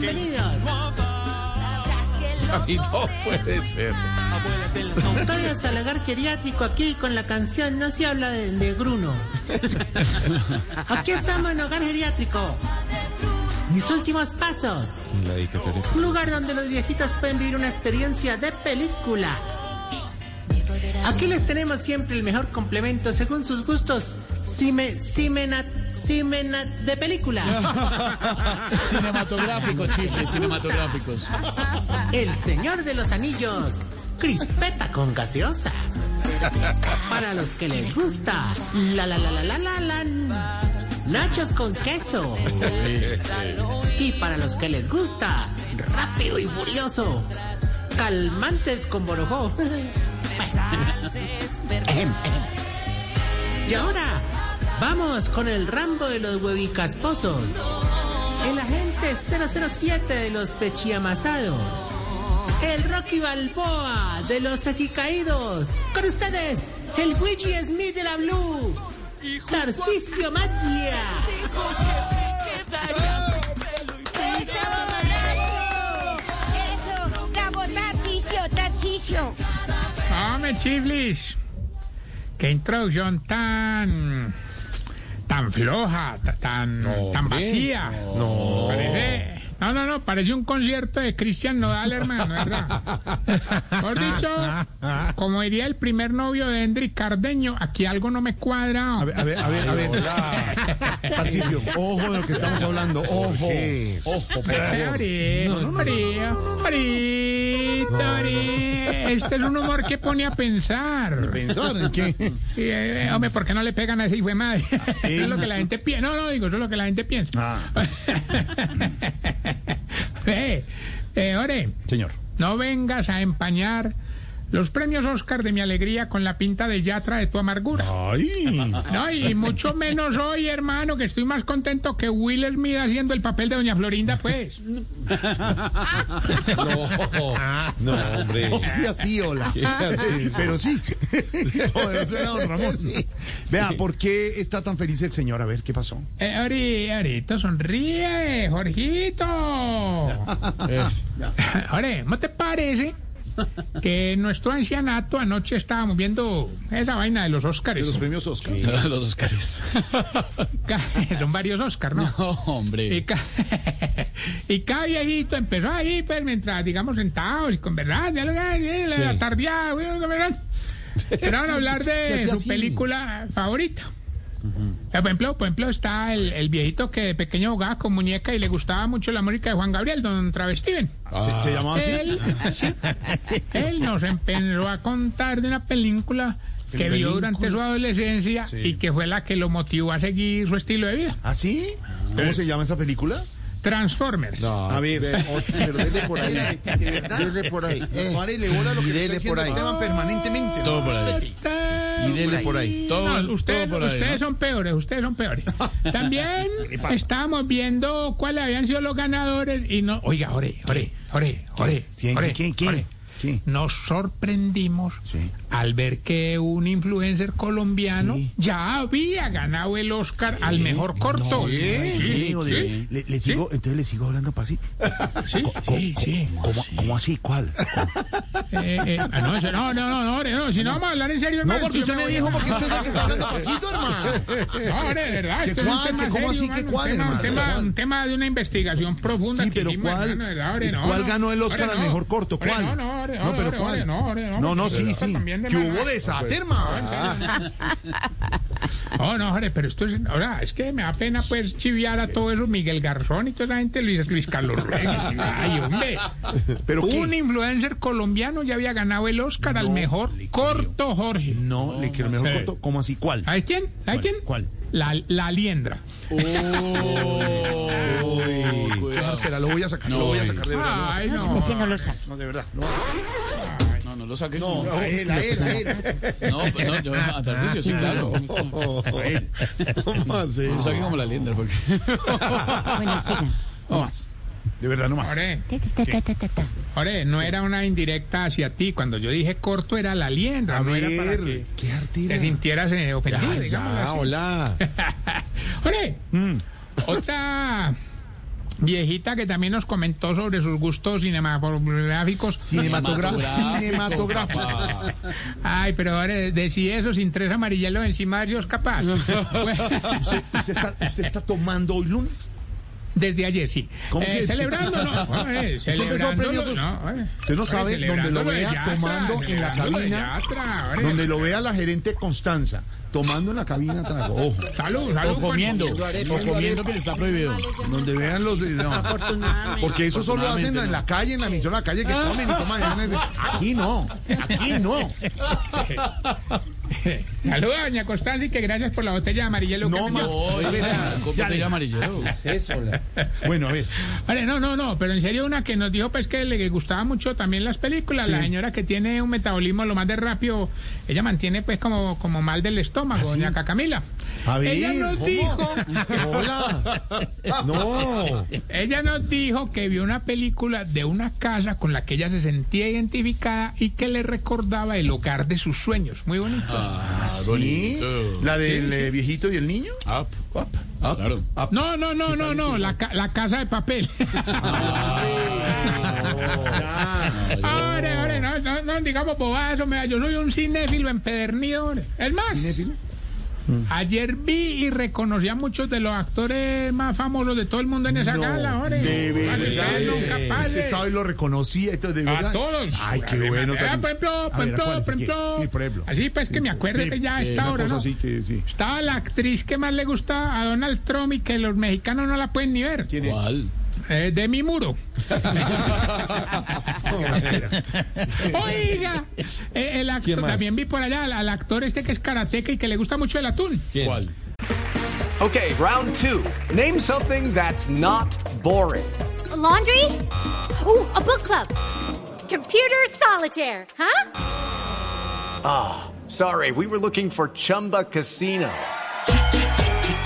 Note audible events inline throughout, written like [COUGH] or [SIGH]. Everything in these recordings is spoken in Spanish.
Bienvenidos. Ay, no puede ser. Todos al hogar geriátrico aquí con la canción No se habla de, de Bruno. [LAUGHS] Aquí estamos en hogar geriátrico. Mis últimos pasos. Un lugar donde los viejitos pueden vivir una experiencia de película. Aquí les tenemos siempre el mejor complemento según sus gustos. Cime, cimenat, cimenat de película. [LAUGHS] Cinematográficos, chifles cinematográficos. El Señor de los Anillos. Crispeta con gaseosa. Para los que les gusta. La la la la la la la. Nachos con queso. Y para los que les gusta. Rápido y furioso. Calmantes con borojó. [LAUGHS] Y ahora, vamos con el Rambo de los huevicasposos. El agente 007 de los pechiamasados. El Rocky Balboa de los ajicaídos. Con ustedes, el Luigi Smith de la Blue. Tarcisio Magia. Eso, Eso, bravo, Tarcicio, Tarcicio. Hombre, chiflis. Qué introducción tan. Tan floja, ta- tan, tan vacía. No. Parece. No, no, no, parece un concierto de Cristian Nodal, hermano, ¿verdad? Por dicho, como diría el primer novio de Hendrik Cardeño, aquí algo no me cuadra. A ver, a ver, a ver, a ver. Ojo de lo que estamos hablando. Ojo. Ojo. Este es un humor que pone a pensar. ¿Pensar en qué? Sí, eh, hombre, ¿por qué no le pegan a ese hijo de madre? Eso es lo que la gente piensa. No, no, digo, eso es lo que la gente piensa. Ah, [LAUGHS] [LAUGHS] eh, eh, ore, señor. no vengas a empañar los premios Oscar de mi alegría con la pinta de Yatra de tu amargura. Ay. [LAUGHS] No, y mucho menos hoy, hermano, que estoy más contento que Will Smith haciendo el papel de Doña Florinda, pues. [LAUGHS] No, no, hombre. Sí, así, hola. Sí, pero sí. Joder, suena don Ramón. Vea, ¿por qué está tan feliz el señor? A ver, ¿qué pasó? Eh, ahorita, ahorita, sonríe, Jorgito. [LAUGHS] Ore, ¿no te parece [LAUGHS] que en nuestro ancianato anoche estábamos viendo esa vaina de los Óscares? Los premios Oscar. [LAUGHS] Los Oscars. [LAUGHS] Ca- Son varios Óscar, ¿no? No, Y, hombre. ca- y cada viejito empezó ahí, pues, mientras, digamos, sentados y con verdad, ya lo que la tardeada, bueno, con verdad. A hablar ¿Qué de su así? película favorita. Por ejemplo, por ejemplo, está el, el viejito que de pequeño jugaba con muñeca y le gustaba mucho la música de Juan Gabriel, don Travestiven. ¿Se, se llamaba así? Él, sí, él nos empezó a contar de una película que vio durante su adolescencia Sí. y que fue la que lo motivó a seguir su estilo de vida. ¿Ah, sí? ¿Cómo se llama esa película? Transformers. A ver, [LAUGHS] Pero dele por ahí. Dele por ahí. Eh, Párele bola lo que y le está por ahí. Esteban permanentemente. ¿no? Todo por ahí. Y dele por ahí. Todo, No, ustedes, todo por ahí, ustedes ¿no? son peores, ustedes son peores. [LAUGHS] También estábamos viendo cuáles habían sido los ganadores y no, oiga, ore, ore, ore, ore, ¿Quién? ore, ¿Quién? ¿Quién? ¿Quién? Nos sorprendimos Sí. al ver que un influencer colombiano Sí. ya había ganado el Oscar al mejor corto. Sí, Digo, de- sí. le, le sigo, entonces le sigo hablando para así. Sí, sí, sí. ¿Cómo, así? ¿Cuál? [LAUGHS] Eh, eh, ah, no, eso- no, no, no, no, no, si no vamos a hablar en serio, No, hermano, porque yo usted me dijo, porque usted es el que está hablando pasito, hermano. No, hombre, de verdad, ¿Que esto es un tema ¿Que cómo así? hermano, ¿Que cuál, un tema, de una investigación profunda Sí, que pero hicimos, ¿cuál? no, ¿Cuál no. ganó el Oscar al no. mejor corto? ¿Cuál? No, no, No, pero ¿cuál? No, hombre, No, no, sí, sí. también de ¿Qué verdad. hubo de desate, hermano? No, no, hombre, pero esto es, ahora, es que me da pena, pues, chiviar a todo eso, Miguel Garzón y toda la gente, Luis, Luis Carlos Reyes. [LAUGHS] Ay, hombre. ¿Pero Un influencer colombiano ya había ganado el Oscar al mejor corto, Jorge. No, le quiero el mejor corto. ¿Cómo así? ¿Cuál? ¿Sabes quién? ¿Sabes quién? ¿Cuál? La, la liendra. Uy, espera, lo voy a sacar, lo voy a sacar de verdad. Ay, no. Ese no lo sabe. No, de verdad. No, No, no lo saques. no, a él, a él, a él. No, pues no, yo a Tarcisio, sí, claro. [LAUGHS] ¿Cómo Lo eso? saque como la liendra, porque... [LAUGHS] Bueno, sigan. No más. De verdad, no más. Ore, no era una indirecta hacia ti. Cuando yo dije corto era la liendra, A no era para ver, que qué artera. te sintieras eh, ofendido, Ya, ya, así. hola. [LAUGHS] Ore, Mm. Viejita que también nos comentó sobre sus gustos cinematográficos. Cinematográfico. Cinematográfico. papá. Ay, pero ahora de si eso sin tres amarillos encima Dios capaz. [LAUGHS] Bueno, ¿Usted, usted está, ¿Usted está tomando hoy lunes? Desde ayer, sí. ¿Cómo Eh, que? celebrando, no. [LAUGHS] Empezó a celebrando, premios- no. Usted no sabe donde lo vea Yatra, tomando en la cabina, Yatra, donde lo vea la gerente Constanza, tomando en la cabina trago. Ojo. Salud, salud. O comiendo, o comiendo que le está prohibido. Donde vean los no. Porque eso solo lo hacen en la calle, en la emisora de la calle, que comen y toman. Aquí no, aquí no. [LAUGHS] [LAUGHS] Salud a doña Constanza y que gracias por la botella de amarillelo. No, que ma- me dio. Oye, ¿cómo Ya te le- llama amarillero? Bueno, a ver. Vale, no, no, no, pero en serio una que nos dijo pues que le gustaba mucho también las películas, la señora que tiene un metabolismo lo más de rápido, ella mantiene pues como, como mal del estómago, doña Cacamila. Ella nos ¿cómo? dijo, Hola. No. ella nos dijo que vio una película de una casa con la que ella se sentía identificada y que le recordaba el hogar de sus sueños. Muy bonito. Ah, ¿Sí? bonito. ¿La del eh, viejito y el niño? Up. Up. Claro. No, no, no, no, no, la, ca- la casa de papel. [LAUGHS] Ahora, ahora, no, no, no, digamos bobadas, yo soy un cinéfilo empedernido. Es más, ¿Cinéfilo? Ayer vi y reconocí a muchos de los actores más famosos de todo el mundo en esa gala, hombre. De verdad. Usted estaba y lo entonces, de A todos. Ay, qué bueno. Por ejemplo, por ver, ¿a ejemplo. Sí, por ejemplo. Así pues que me acuerde Sí, que ya a esta hora, cosa ¿no? así que sí. Estaba la actriz que más le gusta a Donald Trump y que los mexicanos no la pueden ni ver. ¿Quién es? ¿Cuál? Eh, de mi muro. [LAUGHS] Oiga, eh, el actor, también vi por allá al, al actor este que es karateca y que le gusta mucho el atún. ¿Cuál? Okay, round two. Name something that's not boring. A laundry? Ooh, a book club. Computer solitaire, huh? Sorry, we were looking for Chumba Casino.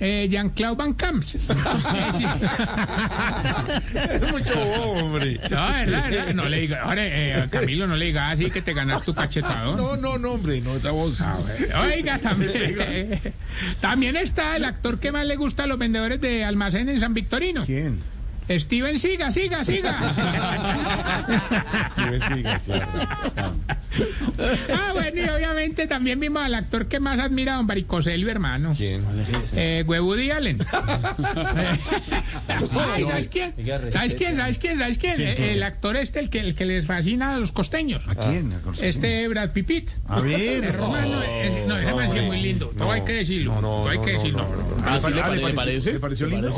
Eh, Jean-Claude Van sí. [LAUGHS] Es mucho hombre. No, verdad, verdad. No le diga, ahora, eh, Camilo, no le digas así que te ganas tu cachetado. No, no, no, hombre, no, esa voz. Oiga, también, [LAUGHS] también está el actor que más le gusta a los vendedores de almacén en San Victorino. ¿Quién? Steven, siga, siga, siga. Sí, siga, claro. Ah, bueno, y obviamente también vimos al actor que más admira a don Baricoselio, hermano. ¿Quién? Eh, Woody Allen. [LAUGHS] Ay, ¿Sabes quién? ¿Sabes quién? ¿Sabes quién? ¿Sabes quién? El actor este, el que, el que les fascina a los costeños. ¿A quién? Este Brad Pipit. A ver. Hermano, es- no, ese sí es muy lindo. No, hay que decirlo. No, hay que decirlo. Ah, ¿sí le, Ah, ¿le le parece? ¿Le pareció lindo?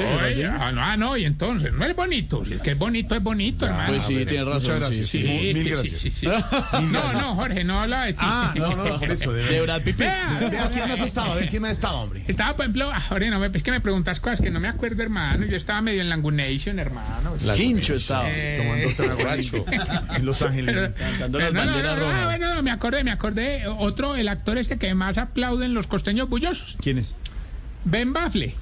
Ah, no, ah, no, y entonces, no es bonito. Si es que es bonito, es bonito, hermano. Pues sí, tiene razón. Muchas gracias. sí, Sí, sí. Mil sí, gracias. sí, sí. No, no, Jorge, no habla de ti. Ah, no, no, [LAUGHS] por eso. De De verdad. Brad Pitt. Vea, Vea, ¿quién más estaba? A ver, ¿quién más estaba, hombre? Estaba, por ejemplo, ah, Jorge, no, es que me preguntas cosas que no me acuerdo, hermano. Yo estaba medio en Langunation, hermano. Hincho estaba. Eh, Tomando trago en Los Ángeles. Cantando las no, no, banderas no, ah, rojas. bueno, no, me acordé, me acordé. Otro, el actor este que más aplauden los costeños bullosos. ¿Quién es? Ben Baffle.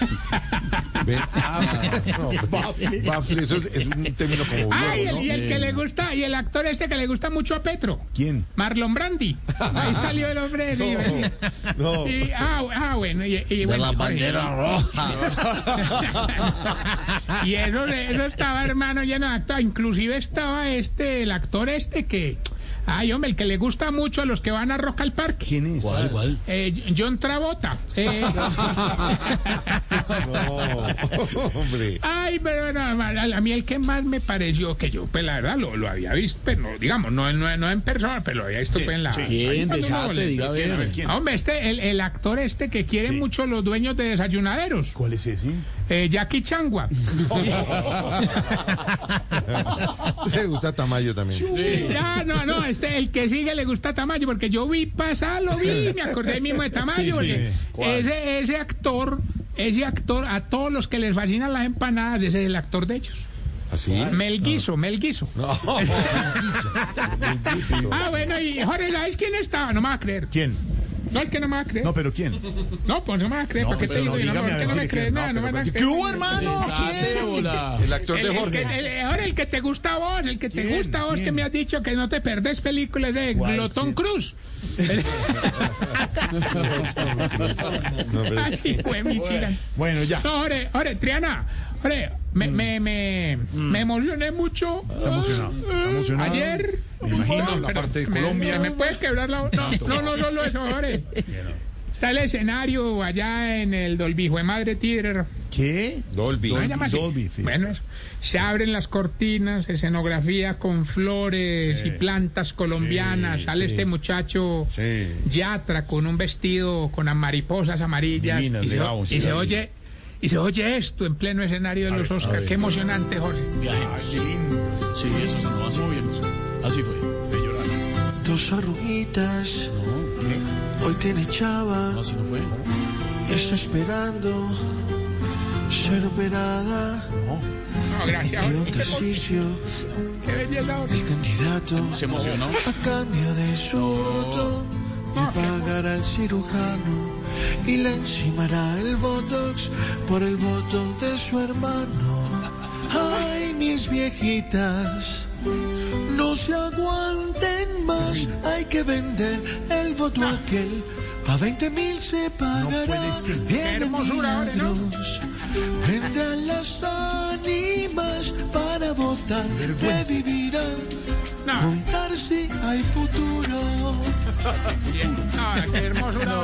[LAUGHS] Ven. Ah, [LAUGHS] no. Baffle, eso es, es un término como el, y el que le gusta, y el actor este que le gusta mucho a Petro. ¿Quién? Marlon Brandi. Ahí salió el hombre. [LAUGHS] No. Y- ah, ah, bueno, y, y bueno, Jorge, [LAUGHS] y eso, eso estaba, hermano, lleno de actores. Inclusive estaba este, el actor este que... Ay, hombre, el que le gusta mucho a los que van a Rock al Parque. ¿Quién es? ¿Cuál, cuál? Eh, John Travolta. Eh, [LAUGHS] No, hombre. ay, pero no, a, mí el que más me pareció, que yo, pues la verdad, lo, lo había visto, pero no, digamos, no, no, no en persona, pero lo había visto pues, en la... ¿Quién? Desate, diga. ¿Quién? Ah, Hombre, este, el, el actor este que quiere mucho los dueños de desayunaderos. ¿Cuál es ese? Eh, Jackie Changua. [LAUGHS] Se gusta Tamayo también. Ya, no, no, este, el que sigue le gusta Tamayo, porque yo vi pasar, lo vi, me acordé mismo de Tamayo, porque ese, ese actor, ese actor, a todos los que les fascinan las empanadas, ese es el actor de ellos. ¿Así? [LAUGHS] Mel Guiso, Mel Guiso. No. Ah, bueno, y Jorge, ¿sabes quién estaba? No me va a creer. ¿Quién? No, es que no me va a creer. No, pero ¿quién? No, pues no me va a creer. ¿Para qué te pero digo? yo? No, dígame, no, a es que ver no si me crees creo. nada, no me No, van a pero creer. ¿Qué hubo, hermano? Hola. El actor de El, el Jorge. ahora el que te gusta a vos, el que te ¿Quién? gusta a vos, que ¿Quién? me has dicho que no te perdés películas de. Glotón. Cruz. No, pero es- Así fue mi chica. Bueno, ya. No, ore, ore, Triana, ore, me, me, me, me emocioné mucho Está emocionado. Está emocionado. ayer. Me imagino, la parte de me- Colombia. ¿Me puedes quebrar la No, no, no, solo eso. Está el escenario allá en el Dolby Jue Madre Theater. ¿Qué? Dolby. ¿No se? Dolby, sí. Bueno, se abren las cortinas, escenografía con flores y plantas colombianas. Sí, Sale sí. este muchacho Sí. Yatra con un vestido con mariposas amarillas. Divinas, y se, de se oye. Y se oye esto en pleno escenario de los Oscars. Qué emocionante, Jorge. Qué lindo. Sí, eso sonó así. Así fue. Dos arruguitas, hoy tiene chava, No, así no fue. está esperando ser operada. No, gracias, qué belleza, Jorge. el candidato, Se emocionó. a cambio de su voto, le pagará al cirujano y le encimará el botox por el voto de su hermano. [LAUGHS] Ay, mis viejitas, no se aguanten más, hay que vender el voto a aquel. A 20 mil se pagará, vienen hermosura ahora, ¿no? Vendrán las ánimas para votar, revivirán. No, Contar si hay futuro. [LAUGHS] bien. No, qué [LAUGHS] hermosura.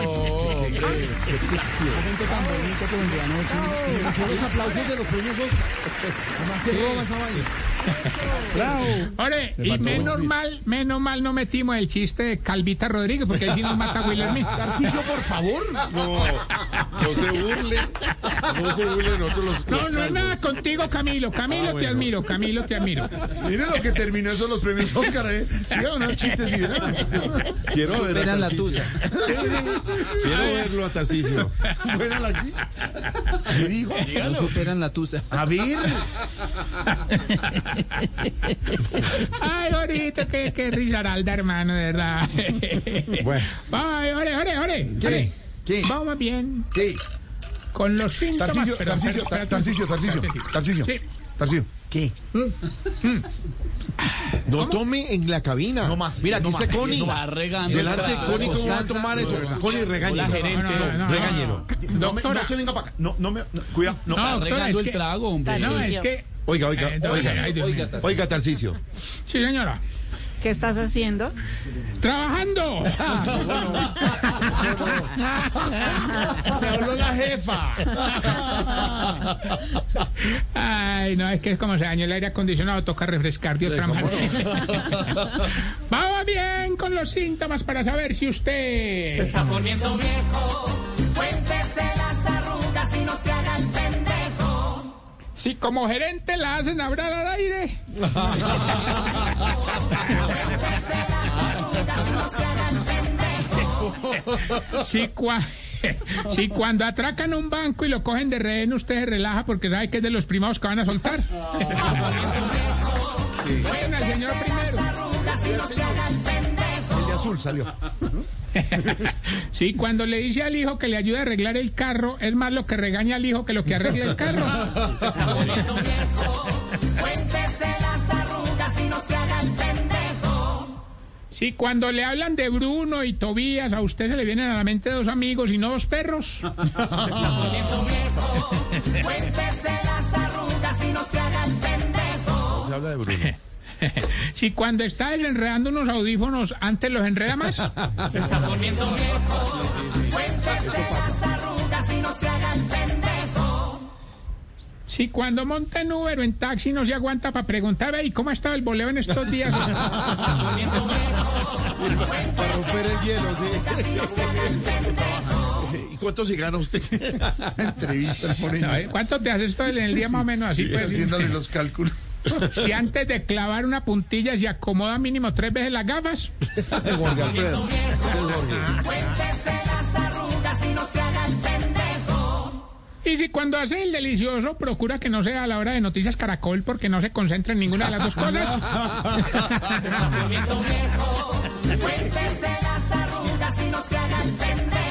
Los aplausos de los premios Oscar. se roba esa vaina. Bravo. Ore, y menos mal, menos mal no metimos el chiste de Calvita Rodríguez, porque ahí sí nos mata Will Smith. Tarcisio, por favor. No, no se burle. No se burle nosotros los. No, los no es calvos. nada contigo, Camilo. Camilo, Ah, te bueno. admiro. Camilo, te admiro. Miren lo que terminó eso los premios Oscar, ¿eh? Sí, unos chistes y verán. Quiero ver a la tuya. Quiero verlo a Tarcisio. Véanla aquí. ¿Qué dijo? No superan la tusa. A ver. Ay, ahorita, qué, qué risaralda, hermano, de verdad. Bueno. Ay, ore, ore, ore. ¿Qué? ¿Qué? Vamos bien. ¿Qué? Con los síntomas. Tarcisio, Perdón, Tarcisio, perdón, Tarcisio, perdón. Tarcisio, Tarcisio. Sí. Tarcisio. ¿Qué? No tome en la cabina. No más, Mira, aquí no está más, Connie. no regando. Delante Connie, ¿cómo va a tomar eso? Connie, regáñelo. No, no, no, no, Regáñelo. No, me, no se venga para acá. No, no me. no, cuidado. No. No, Está regando es el que- trago, hombre. No, es que. Oiga, oiga, Eh, no, oiga. Dios mío. Oiga, Tarcisio. Sí, señora. ¿Qué estás haciendo? ¡Trabajando! [LAUGHS] Me habló la jefa. Ay, no, es que es como se dañó el aire acondicionado, toca refrescar de otra manera. [LAUGHS] Vamos bien con los síntomas para saber si usted... está poniendo viejo. Cuéntese las arrugas y no se haga el pendejo. Si como gerente la hacen hablar al aire. Si, cua- si cuando atracan un banco y lo cogen de rehén, usted se relaja porque sabe que es de los primados que van a soltar. Bueno, el señor primero. Azul salió. [LAUGHS] Sí, cuando le dice al hijo que le ayude a arreglar el carro, es más lo que regaña al hijo que lo que arregla el carro. Sí, cuando le hablan de Bruno y Tobías, a usted se le vienen a la mente dos amigos y no dos perros. Cuéntese las [LAUGHS] arrugas y no se haga el pendejo. Se habla de Bruno. [LAUGHS] Si cuando está desenredando unos audífonos, antes los enreda más. [LAUGHS] Se está poniendo viejo. Cuéntese las arrugas y no se haga el pendejo. Si cuando monta en Uber o en taxi no se aguanta para preguntar, ¿y cómo ha estado el boleo en estos días? Para romper el hielo, sí. ¿cuánto se gana usted? [LAUGHS] Entrevista Moreno. No. ¿Cuánto te haces esto en el día más o menos así? pues? Haciéndole los cálculos. Si [LAUGHS] antes de clavar una puntilla se acomoda mínimo tres veces las gafas. Jorge Alfredo. Cuéntese las arrugas y no se haga el pendejo. Y si cuando hace el delicioso, procura que no sea a la hora de Noticias Caracol porque no se concentra en ninguna de las dos cosas. Se está poniendo viejo. Cuéntese las arrugas y no se haga el pendejo.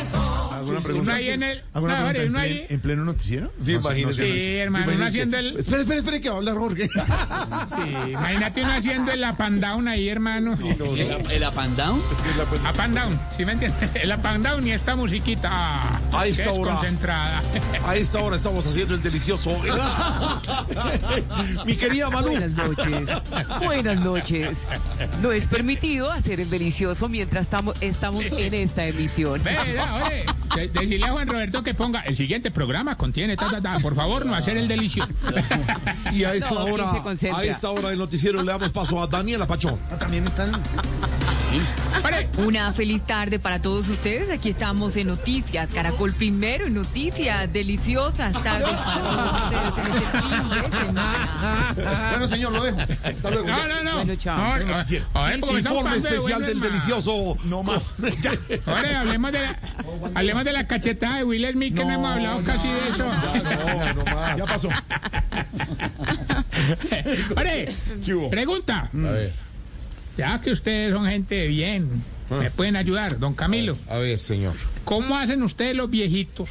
¿Alguna pregunta? ahí en el... ¿Alguna no, pregunta en, uno plen- ahí... en pleno noticiero? Sí, No imagínese. Sí, hermano, uno haciendo el... Espere, espere, espere, que va a hablar Jorge. Sí, imagínate uno haciendo el up and down ahí, hermano. ¿El, el up and down? Up and down, ¿sí me entiendes? [LAUGHS] El up and down y esta musiquita. A esta hora. [LAUGHS] A esta hora estamos haciendo el delicioso. [LAUGHS] Mi querida Manu. Buenas noches. Buenas noches. No es permitido hacer el delicioso mientras estamos, estamos en esta emisión. Ve, ya, oye, de- decirle a Juan Roberto que ponga el siguiente programa contiene ta, ta, ta. Por favor, no hacer el delicioso. [LAUGHS] Y a esta No, ¿quién hora, a esta hora del noticiero le damos paso a Daniela Pachón. Ah, También están. Una feliz tarde para todos ustedes. Aquí estamos en Noticias Caracol Primero, en Noticias Deliciosas tardes para todos ustedes en este fin de semana. Bueno, señor, lo dejo. Hasta luego. no, no, no. Bueno, chao. No, no, porque estamos Informe especial del delicioso. No más. Ahora hablemos de la, hablemos de la cachetada de Will Smith, que no, hemos hablado casi de eso. Ya, no, no más. Ya pasó. [LAUGHS] Ore, pregunta. A ver, Ya que ustedes son gente de bien, me pueden ayudar, don Camilo. a ver, señor. ¿Cómo hacen ustedes los viejitos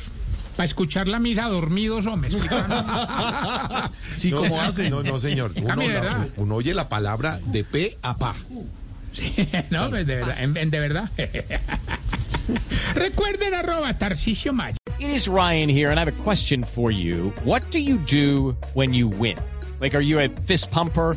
para escuchar la misa dormidos o me explican? Sí, no, ¿cómo hacen? No, no, señor. Uno, la- uno oye la palabra de pe a pa. Sí, [LAUGHS] no, pues de verdad, en- en- de verdad. [LAUGHS] Recuerden arroba Tarcisio Maya. It is Ryan here, and I have a question for you. What do you do when you win? Like, are you a fist pumper?